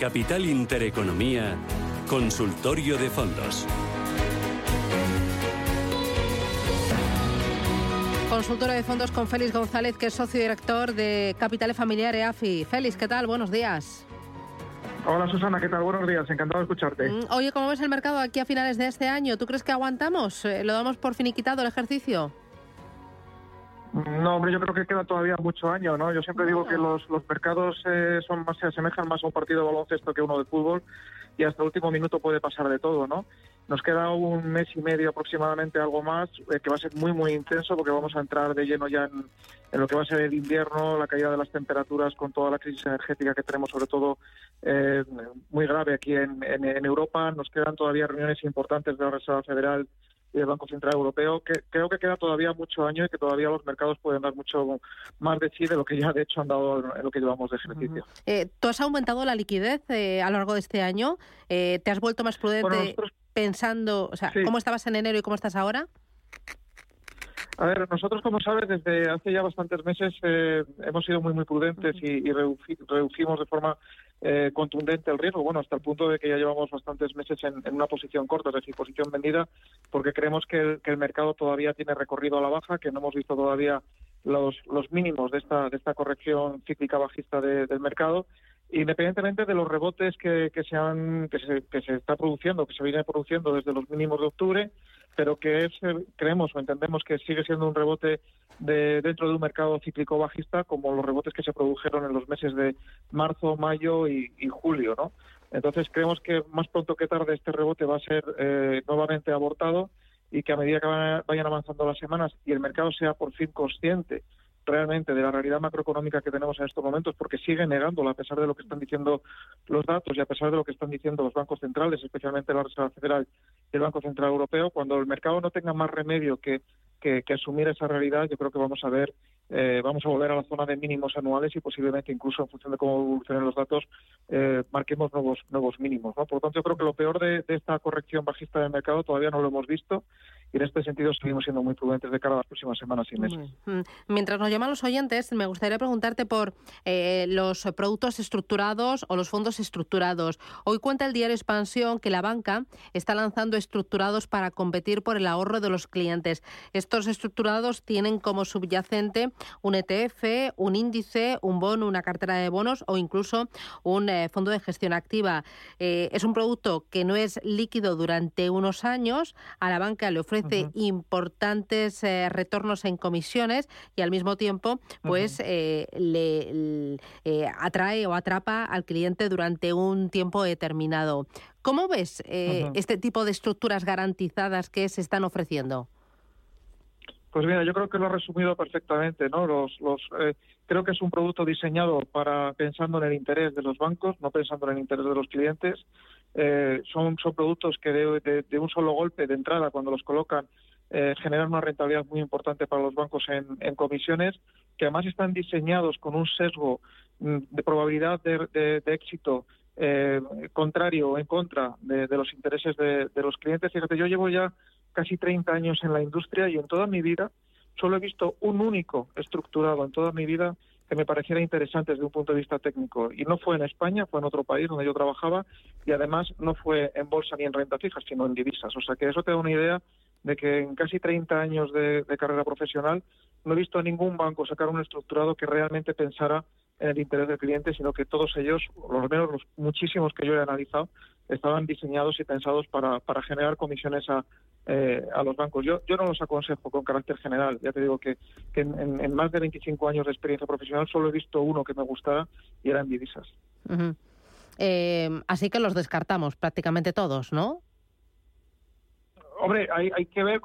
Capital Intereconomía, Consultorio de Fondos. Consultorio de fondos con Félix González, que es socio director de Capital Familiar EAFI. Félix, ¿qué tal? Buenos días. Hola Susana, ¿qué tal? Buenos días, encantado de escucharte. Mm, oye, ¿cómo ves el mercado aquí a finales de este año? ¿Tú crees que aguantamos? Eh, ¿Lo damos por finiquitado el ejercicio? No, hombre, yo creo que queda todavía mucho año, ¿no? Yo siempre digo que los, mercados eh, son más, se asemejan más a un partido de baloncesto que uno de fútbol y hasta el último minuto puede pasar de todo, ¿no? Nos queda un mes y medio aproximadamente, algo más, eh, que va a ser muy, muy intenso porque vamos a entrar de lleno ya en, lo que va a ser el invierno, la caída de las temperaturas con toda la crisis energética que tenemos, sobre todo eh, muy grave aquí en, en Europa. Nos quedan todavía reuniones importantes de la Reserva Federal y el Banco Central Europeo, que creo que queda todavía mucho año y que todavía los mercados pueden dar mucho más de sí de lo que ya de hecho han dado en lo que llevamos de ejercicio. Eh, ¿Tú has aumentado la liquidez eh, a lo largo de este año? Eh, ¿Te has vuelto más prudente pensando, o sea, cómo estabas en enero y cómo estás ahora? A ver, nosotros, como sabes, desde hace ya bastantes meses hemos sido muy, muy prudentes y, y reducimos de forma eh, contundente el riesgo, bueno, hasta el punto de que ya llevamos bastantes meses en, una posición corta, es decir, posición vendida, porque creemos que el, mercado todavía tiene recorrido a la baja, que no hemos visto todavía los, los mínimos de esta, de esta corrección cíclica bajista del mercado independientemente de los rebotes que, se han, que, se, que se está produciendo, que se viene produciendo desde los mínimos de octubre, pero que es, eh, creemos o entendemos que sigue siendo un rebote de, dentro de un mercado cíclico bajista, como los rebotes que se produjeron en los meses de marzo, mayo y, julio, ¿no? Entonces creemos que más pronto que tarde este rebote va a ser eh, nuevamente abortado y que a medida que vayan avanzando las semanas y el mercado sea por fin consciente realmente de la realidad macroeconómica que tenemos en estos momentos, porque sigue negándola a pesar de lo que están diciendo los datos y a pesar de lo que están diciendo los bancos centrales, especialmente la Reserva Federal y el Banco Central Europeo. Cuando el mercado no tenga más remedio que, que, asumir esa realidad, yo creo que vamos a ver, eh, vamos a volver a la zona de mínimos anuales y posiblemente incluso en función de cómo evolucionen los datos, eh, marquemos nuevos nuevos mínimos. ¿no? Por lo tanto, yo creo que lo peor de, esta corrección bajista del mercado todavía no lo hemos visto y en este sentido seguimos siendo muy prudentes de cara a las próximas semanas y meses. Mm. Mientras nos llaman los oyentes, me gustaría preguntarte por eh, los productos estructurados o los fondos estructurados. Hoy cuenta el diario Expansión que la banca está lanzando estructurados para competir por el ahorro de los clientes. Estos estructurados tienen como subyacente un ETF, un índice, un bono, una cartera de bonos o incluso un eh, fondo de gestión activa. Eh, es un producto que no es líquido durante unos años. A la banca le ofrece importantes eh, retornos en comisiones y al mismo tiempo pues le, atrae o atrapa al cliente durante un tiempo determinado. ¿Cómo ves este tipo de estructuras garantizadas que se están ofreciendo? Pues mira, yo creo que lo ha resumido perfectamente, ¿no? Los, los, creo que es un producto diseñado para pensando en el interés de los bancos, no pensando en el interés de los clientes. Eh, son, son productos que de, un solo golpe de entrada, cuando los colocan, eh, generan una rentabilidad muy importante para los bancos en, comisiones, que además están diseñados con un sesgo mm, de probabilidad de, éxito eh, contrario o en contra de, los intereses de, los clientes. Fíjate, yo llevo ya casi 30 años en la industria y en toda mi vida solo he visto un único estructurado en toda mi vida que me pareciera interesante desde un punto de vista técnico. Y no fue en España, fue en otro país donde yo trabajaba y además no fue en bolsa ni en renta fija, sino en divisas. O sea que eso te da una idea de que en casi 30 años de, carrera profesional no he visto a ningún banco sacar un estructurado que realmente pensara en el interés del cliente, sino que todos ellos, o al menos los muchísimos que yo he analizado, estaban diseñados y pensados para, para generar comisiones a, eh, a los bancos. Yo, yo no los aconsejo con carácter general. Ya te digo que, en, más de 25 años de experiencia profesional solo he visto uno que me gustara y eran divisas. Eh, así que los descartamos prácticamente todos, ¿no? Hombre, hay, hay que ver,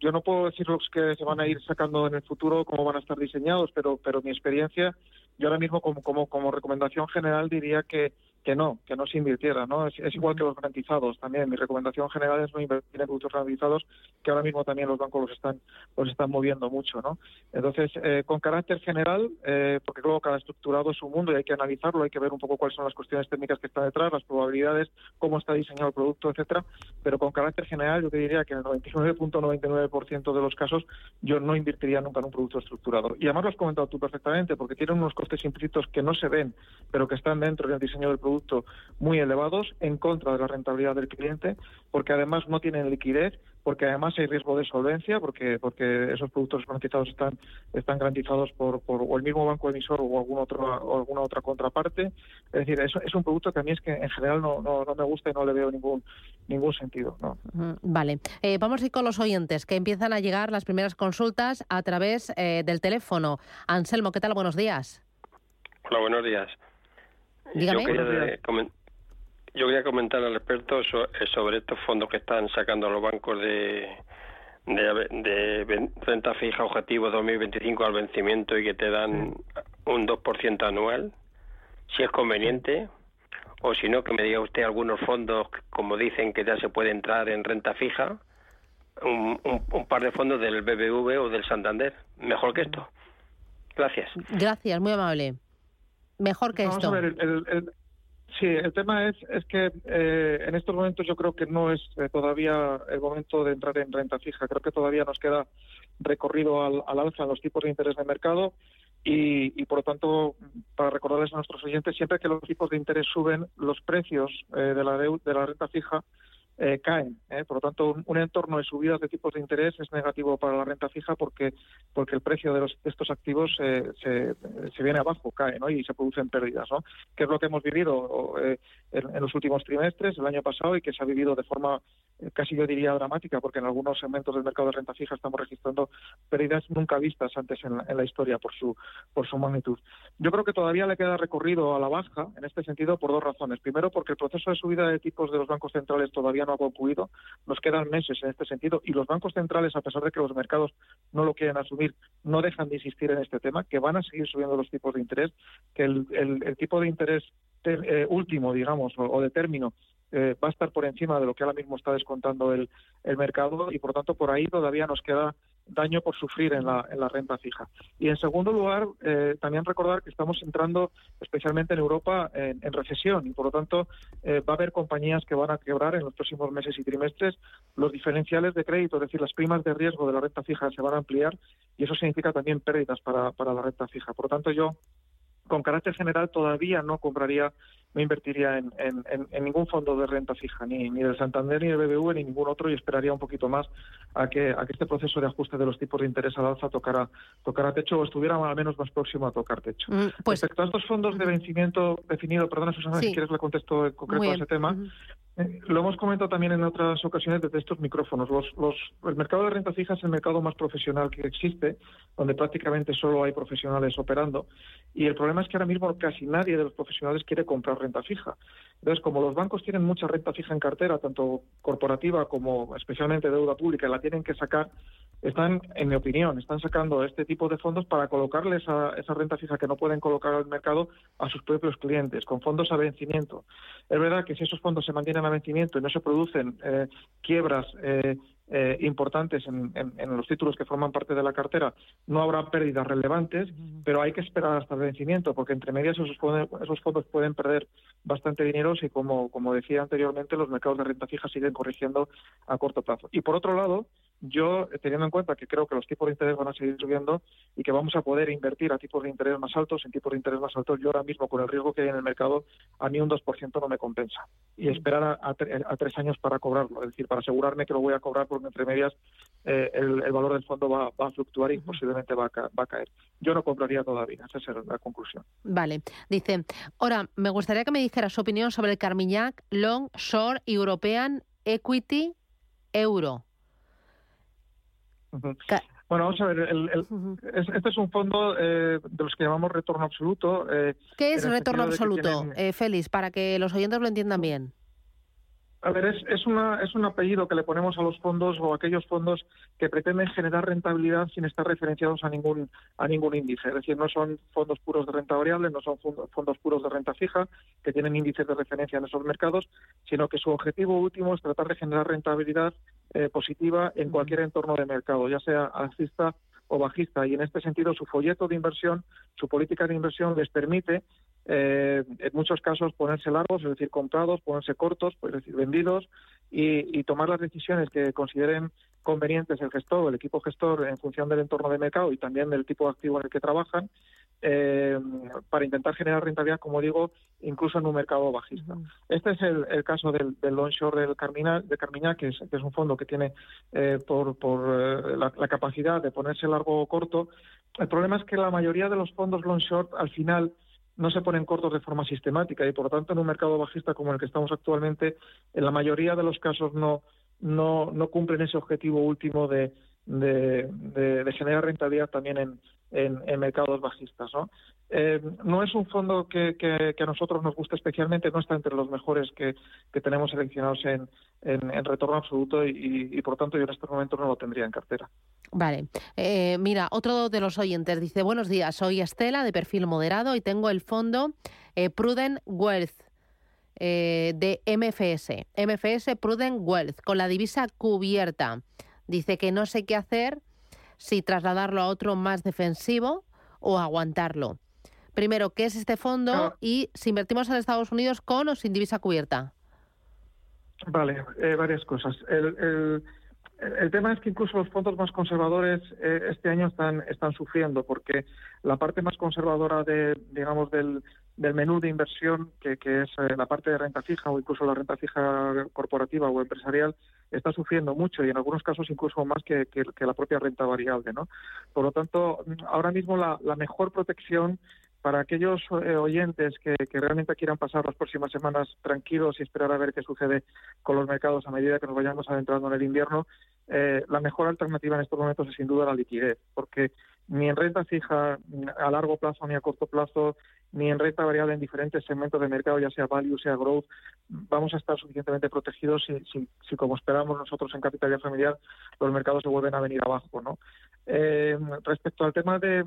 yo no puedo decir los que se van a ir sacando en el futuro, cómo van a estar diseñados, pero, pero mi experiencia, yo ahora mismo como, como, como recomendación general diría que que no, que no se invirtiera, ¿no? Es, igual que los garantizados también. Mi recomendación general es no invertir en productos garantizados, que ahora mismo también los bancos los están, los están moviendo mucho, ¿no? Entonces, eh, con carácter general, eh, porque luego cada estructurado es un mundo y hay que analizarlo, hay que ver un poco cuáles son las cuestiones técnicas que están detrás, las probabilidades, cómo está diseñado el producto, etcétera. Pero con carácter general, yo te diría que en el 99.99% de los casos yo no invertiría nunca en un producto estructurado. Y además lo has comentado tú perfectamente, porque tienen unos costes implícitos que no se ven, pero que están dentro del diseño del producto producto muy elevados en contra de la rentabilidad del cliente, porque además no tienen liquidez porque además hay riesgo de solvencia, porque porque esos productos garantizados están están garantizados por, por o el mismo banco emisor o algún otro o alguna otra contraparte. Es decir, es, es un producto que a mí es que en general no, no, no me gusta y no le veo ningún ningún sentido. ¿no? Vale, eh, vamos a ir con los oyentes que empiezan a llegar las primeras consultas a través eh, del teléfono. Anselmo, ¿qué tal? Buenos días. Hola, buenos días. Dígame. Yo quería, yo quería comentar al experto eh, sobre estos fondos que están sacando los bancos de, de, renta fija objetivo 2025 al vencimiento y que te dan un 2% anual, si es conveniente, o si no, que me diga usted algunos fondos, como dicen que ya se puede entrar en renta fija, un, un, par de fondos del BBV o del Santander, mejor que esto. Gracias. Gracias, muy amable. Mejor que esto. Sí, el tema es, es que eh, en estos momentos yo creo que no es eh, todavía el momento de entrar en renta fija. Creo que todavía nos queda recorrido al, alza en los tipos de interés de mercado y, por lo tanto, para recordarles a nuestros oyentes, siempre que los tipos de interés suben, los precios eh, de, la de la renta fija eh, caen. ¿eh? Por lo tanto, un, entorno de subidas de tipos de interés es negativo para la renta fija porque porque el precio de, los, estos activos se, se, viene abajo, cae ¿no? y se producen pérdidas. ¿no? Que es lo que hemos vivido eh, en, los últimos trimestres, el año pasado, y que se ha vivido de forma casi yo diría dramática, porque en algunos segmentos del mercado de renta fija estamos registrando pérdidas nunca vistas antes en la, historia por su, por su magnitud. Yo creo que todavía le queda recorrido a la baja en este sentido por dos razones. Primero, porque el proceso de subida de tipos de los bancos centrales todavía no ha concluido, nos quedan meses en este sentido y los bancos centrales, a pesar de que los mercados no lo quieren asumir, no dejan de insistir en este tema, que van a seguir subiendo los tipos de interés, que el, tipo de interés eh, último, digamos, o de término eh, va a estar por encima de lo que ahora mismo está descontando el, el mercado y por tanto por ahí todavía nos queda daño por sufrir en la, en la renta fija. Y en segundo lugar, eh, también recordar que estamos entrando, especialmente en Europa, en, recesión y por lo tanto eh, va a haber compañías que van a quebrar en los próximos meses y trimestres. Los diferenciales de crédito, es decir, las primas de riesgo de la renta fija se van a ampliar y eso significa también pérdidas para, para la renta fija. Por lo tanto, yo con carácter general todavía no compraría no invertiría en, en, ningún fondo de renta fija, ni, ni del Santander, ni del BBV, ni ningún otro, y esperaría un poquito más a que, a que este proceso de ajuste de los tipos de interés al alza tocara, tocara techo o estuviera al menos más próximo a tocar techo. Mm, pues, Respecto a estos fondos de vencimiento definido, perdona Susana, si quieres le contesto en concreto a ese tema, lo hemos comentado también en otras ocasiones desde estos micrófonos. Los, los, el mercado de renta fija es el mercado más profesional que existe, donde prácticamente solo hay profesionales operando. Y el problema es que ahora mismo casi nadie de los profesionales quiere comprar renta fija. Entonces, como los bancos tienen mucha renta fija en cartera, tanto corporativa como especialmente deuda pública, la tienen que sacar, están, en mi opinión, están sacando este tipo de fondos para colocarle esa, esa renta fija que no pueden colocar al mercado a sus propios clientes, con fondos a vencimiento. Es verdad que si esos fondos se mantienen vencimiento y no se producen eh, quiebras eh, eh, importantes en, los títulos que forman parte de la cartera, no habrá pérdidas relevantes, pero hay que esperar hasta el vencimiento, porque entre medias esos, esos fondos pueden perder bastante dinero si, como, como decía anteriormente, los mercados de renta fija siguen corrigiendo a corto plazo. Y por otro lado, yo, teniendo en cuenta que creo que los tipos de interés van a seguir subiendo y que vamos a poder invertir a tipos de interés más altos, en tipos de interés más altos, yo ahora mismo con el riesgo que hay en el mercado, a mí un 2% no me compensa. Y esperar a, a, tres años para cobrarlo, es decir, para asegurarme que lo voy a cobrar porque entre medias eh, el, valor del fondo va, a fluctuar y posiblemente va a, va a caer. Yo no compraría todavía, esa es la conclusión. Vale, dice, ahora me gustaría que me dijera su opinión sobre el Carmiñac Long Short European Equity Euro. Bueno, vamos a ver, el, este es un fondo eh, de los que llamamos retorno absoluto. Eh, ¿Qué es retorno absoluto, eh, Félix, para que los oyentes lo entiendan bien? A ver, es, es, una, es un apellido que le ponemos a los fondos o a aquellos fondos que pretenden generar rentabilidad sin estar referenciados a ningún, a ningún índice. Es decir, no son fondos puros de renta variable, no son fondos puros de renta fija, que tienen índices de referencia en esos mercados, sino que su objetivo último es tratar de generar rentabilidad eh, positiva en cualquier entorno de mercado, ya sea alcista o bajista. Y en este sentido, su folleto de inversión, su política de inversión les permite eh, en muchos casos ponerse largos, es decir, comprados, ponerse cortos, es decir, vendidos y, tomar las decisiones que consideren convenientes el gestor o el equipo gestor en función del entorno de mercado y también del tipo de activo en el que trabajan eh, para intentar generar rentabilidad, como digo, incluso en un mercado bajista. Este es el, caso del, del onshore del Carmina, de Carmiña, que es, que es un fondo que tiene eh, por, por eh, la, capacidad de ponerse largo o corto. El problema es que la mayoría de los fondos long short al final no se ponen cortos de forma sistemática y por lo tanto en un mercado bajista como el que estamos actualmente, en la mayoría de los casos no, no, no cumplen ese objetivo último de, de, generar rentabilidad también en, en, mercados bajistas. ¿no? Eh, no es un fondo que, que, a nosotros nos guste especialmente, no está entre los mejores que, que tenemos seleccionados en, en, retorno absoluto y, por tanto yo en este momento no lo tendría en cartera. Vale. Eh, mira, otro de los oyentes dice, buenos días, soy Estela de perfil moderado y tengo el fondo eh, Prudent Wealth. de MFS, MFS Prudent Wealth, con la divisa cubierta. Dice que no sé qué hacer, si trasladarlo a otro más defensivo o aguantarlo. Primero, ¿qué es este fondo? Y si invertimos en Estados Unidos con o sin divisa cubierta. Vale, eh, varias cosas. El, el, tema es que incluso los fondos más conservadores eh, este año están, están sufriendo porque la parte más conservadora de, digamos, del, del menú de inversión, que, que es eh, la parte de renta fija o incluso la renta fija corporativa o empresarial, está sufriendo mucho y en algunos casos incluso más que, que, la propia renta variable. ¿no? Por lo tanto, ahora mismo la, la mejor protección para aquellos eh, oyentes que, que, realmente quieran pasar las próximas semanas tranquilos y esperar a ver qué sucede con los mercados a medida que nos vayamos adentrando en el invierno, eh, la mejor alternativa en estos momentos es sin duda la liquidez, porque ni en renta fija a largo plazo ni a corto plazo ni en renta variable en diferentes segmentos de mercado, ya sea value, sea growth, vamos a estar suficientemente protegidos si, si, como esperamos nosotros en capitalidad familiar, los mercados se vuelven a venir abajo. ¿no? Eh, respecto al tema de,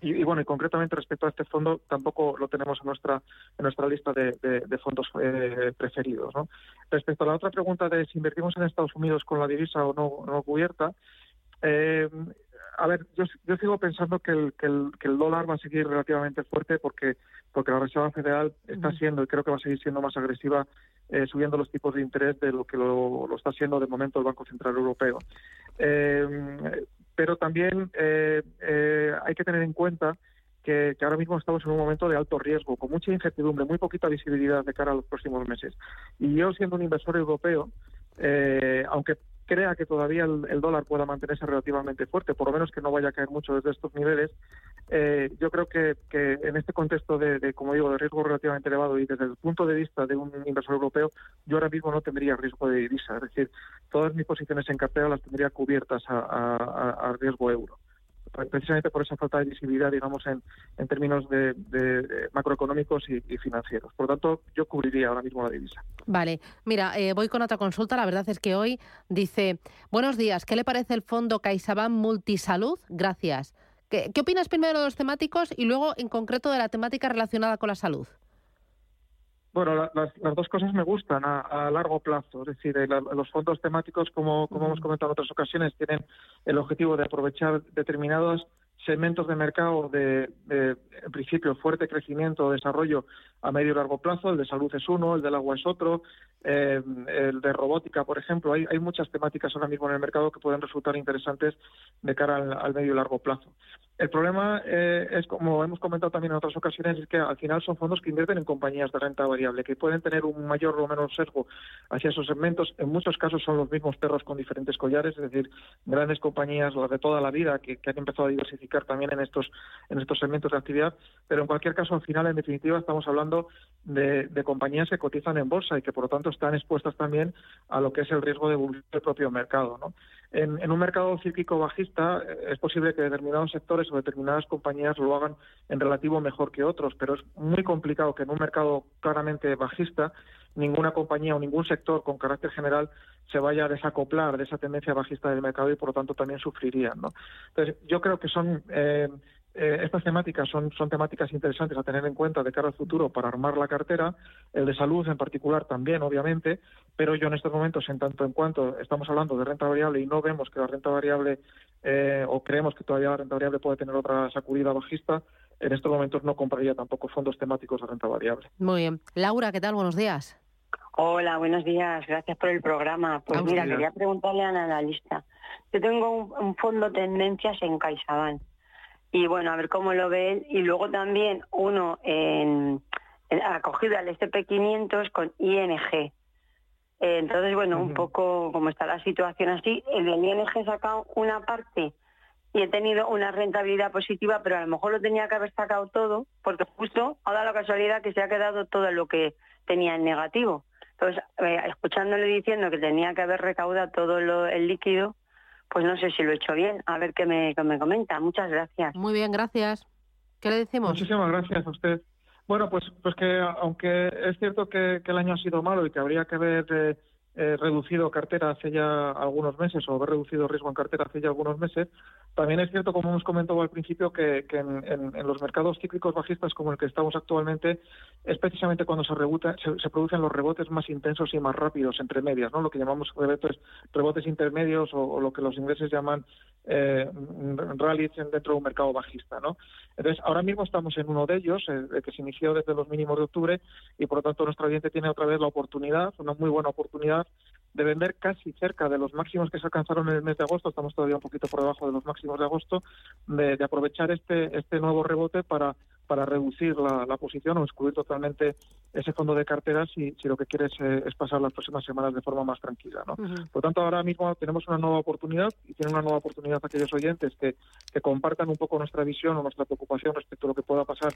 y, bueno, y concretamente respecto a este fondo, tampoco lo tenemos en nuestra en nuestra lista de, de, fondos eh, preferidos. ¿no? Respecto a la otra pregunta de si invertimos en Estados Unidos con la divisa o no, no cubierta, eh, a ver, yo, yo sigo pensando que el, que, el, que el dólar va a seguir relativamente fuerte porque, porque la Reserva Federal está siendo, y creo que va a seguir siendo más agresiva, eh, subiendo los tipos de interés de lo que lo, lo, está haciendo de momento el Banco Central Europeo. Eh, pero también eh, hay que tener en cuenta que, que, ahora mismo estamos en un momento de alto riesgo, con mucha incertidumbre, muy poquita visibilidad de cara a los próximos meses. Y yo, siendo un inversor europeo, eh, aunque crea que todavía el, dólar pueda mantenerse relativamente fuerte, por lo menos que no vaya a caer mucho desde estos niveles, eh, yo creo que, en este contexto de, como digo, de riesgo relativamente elevado y desde el punto de vista de un inversor europeo, yo ahora mismo no tendría riesgo de divisa, es decir, todas mis posiciones en cartera las tendría cubiertas a riesgo euro precisamente por esa falta de visibilidad, digamos, en, en términos de, macroeconómicos y, financieros. Por lo tanto, yo cubriría ahora mismo la divisa. Vale, mira, eh, voy con otra consulta. La verdad es que hoy dice, buenos días, ¿qué le parece el fondo CaixaBank Multisalud? Gracias. ¿Qué, ¿Qué opinas primero de los temáticos y luego en concreto de la temática relacionada con la salud? Bueno, las, las, dos cosas me gustan a, largo plazo. Es decir, los fondos temáticos, como, como hemos comentado en otras ocasiones, tienen el objetivo de aprovechar determinados segmentos de mercado de, en principio, fuerte crecimiento o desarrollo a medio y largo plazo. El de salud es uno, el del agua es otro, eh, el de robótica, por ejemplo. Hay, hay muchas temáticas ahora mismo en el mercado que pueden resultar interesantes de cara al, medio y largo plazo. El problema eh, es, como hemos comentado también en otras ocasiones, es que al final son fondos que invierten en compañías de renta variable, que pueden tener un mayor o menor sesgo hacia esos segmentos. En muchos casos son los mismos perros con diferentes collares, es decir, grandes compañías, las de toda la vida, que, que han empezado a diversificar también en estos, en estos segmentos de actividad, pero en cualquier caso, al final, en definitiva, estamos hablando de, compañías que cotizan en bolsa y que, por lo tanto, están expuestas también a lo que es el riesgo de del propio mercado. ¿no? En, un mercado cíclico bajista eh, es posible que determinados sectores o determinadas compañías lo hagan en relativo mejor que otros, pero es muy complicado que en un mercado claramente bajista ninguna compañía o ningún sector con carácter general se vaya a desacoplar de esa tendencia bajista del mercado y por lo tanto también sufrirían. ¿no? Entonces, yo creo que son eh, eh, estas temáticas son, son temáticas interesantes a tener en cuenta de cara al futuro para armar la cartera, el de salud en particular también, obviamente, pero yo en estos momentos, en tanto en cuanto estamos hablando de renta variable y no vemos que la renta variable eh, o creemos que todavía la renta variable puede tener otra sacudida bajista, en estos momentos no compraría tampoco fondos temáticos de renta variable. Muy bien. Laura, ¿qué tal? Buenos días. Hola, buenos días. Gracias por el programa. Pues mira, quería preguntarle al analista. Yo tengo un, fondo tendencias en CaixaBank. Y bueno, a ver cómo lo ve él. Y luego también uno en, acogida al SP500 con ING. Eh, entonces, bueno, un poco como está la situación así, el ING he sacado una parte y he tenido una rentabilidad positiva, pero a lo mejor lo tenía que haber sacado todo, porque justo ha dado la casualidad que se ha quedado todo lo que tenía en negativo. Entonces, eh, escuchándole diciendo que tenía que haber recaudado todo el líquido, pues no sé si lo he hecho bien. A ver qué me, me comenta. Muchas gracias. Muy bien, gracias. ¿Qué le decimos? Muchísimas gracias a usted. Bueno, pues, pues que aunque es cierto que, el año ha sido malo y que habría que haber eh, eh, reducido cartera hace ya algunos meses o haber reducido riesgo en cartera hace ya algunos meses, también es cierto, como hemos comentado al principio, que, en, los mercados cíclicos bajistas como el que estamos actualmente, es precisamente cuando se, se, producen los rebotes más intensos y más rápidos entre medias, ¿no? lo que llamamos rebotes, rebotes intermedios o, lo que los ingleses llaman eh, rallies dentro de un mercado bajista. ¿no? Entonces, ahora mismo estamos en uno de ellos, eh, que se inició desde los mínimos de octubre, y por lo tanto nuestro cliente tiene otra vez la oportunidad, una muy buena oportunidad, de vender casi cerca de los máximos que se alcanzaron en el mes de agosto, estamos todavía un poquito por debajo de los máximos de agosto, de, aprovechar este, este nuevo rebote para, para reducir la, posición o excluir totalmente ese fondo de carteras si, si lo que quieres eh, es pasar las próximas semanas de forma más tranquila. ¿no? Por lo tanto, ahora mismo tenemos una nueva oportunidad y tienen una nueva oportunidad aquellos oyentes que, que compartan un poco nuestra visión o nuestra preocupación respecto a lo que pueda pasar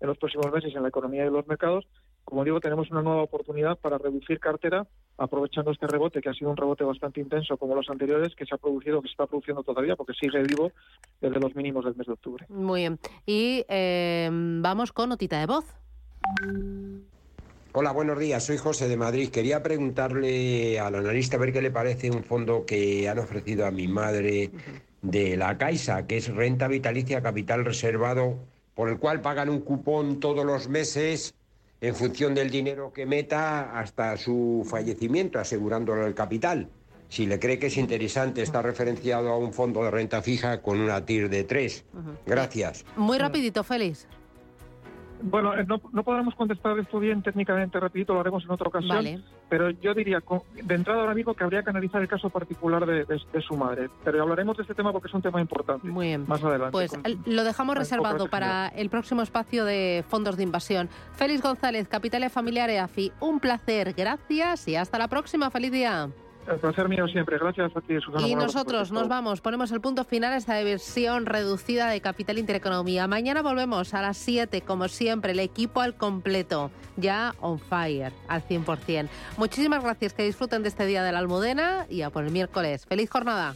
en los próximos meses en la economía y los mercados. Como digo, tenemos una nueva oportunidad para reducir cartera aprovechando este rebote, que ha sido un rebote bastante intenso como los anteriores, que se ha producido, que se está produciendo todavía, porque sigue vivo desde los mínimos del mes de octubre. Muy bien. Y eh, vamos con notita de voz. Hola, buenos días. Soy José de Madrid. Quería preguntarle al analista a ver qué le parece un fondo que han ofrecido a mi madre de la Caixa, que es renta vitalicia capital reservado, por el cual pagan un cupón todos los meses en función del dinero que meta hasta su fallecimiento, asegurándole el capital. Si le cree que es interesante, está referenciado a un fondo de renta fija con una TIR de 3. Gracias. Muy rapidito, Félix. Bueno, eh, no, no, podremos contestar esto bien técnicamente, repito, lo haremos en otra ocasión. Pero yo diría, de entrada ahora mismo, que habría que analizar el caso particular de, su madre. Pero hablaremos de este tema porque es un tema importante. Muy bien. Más adelante. Pues lo dejamos reservado para el próximo espacio de fondos de invasión. Félix González, Capitales Familiar EAFI. Un placer, gracias y hasta la próxima. Feliz día. El placer mío siempre. Gracias a ti, Susana. Y nosotros nos vamos. Ponemos el punto final a esta versión reducida de Capital Intereconomía. Mañana volvemos a las 7, como siempre, el equipo al completo. Ya on fire, al 100%. Muchísimas gracias. Que disfruten de este día de la Almudena y a por el miércoles. ¡Feliz jornada!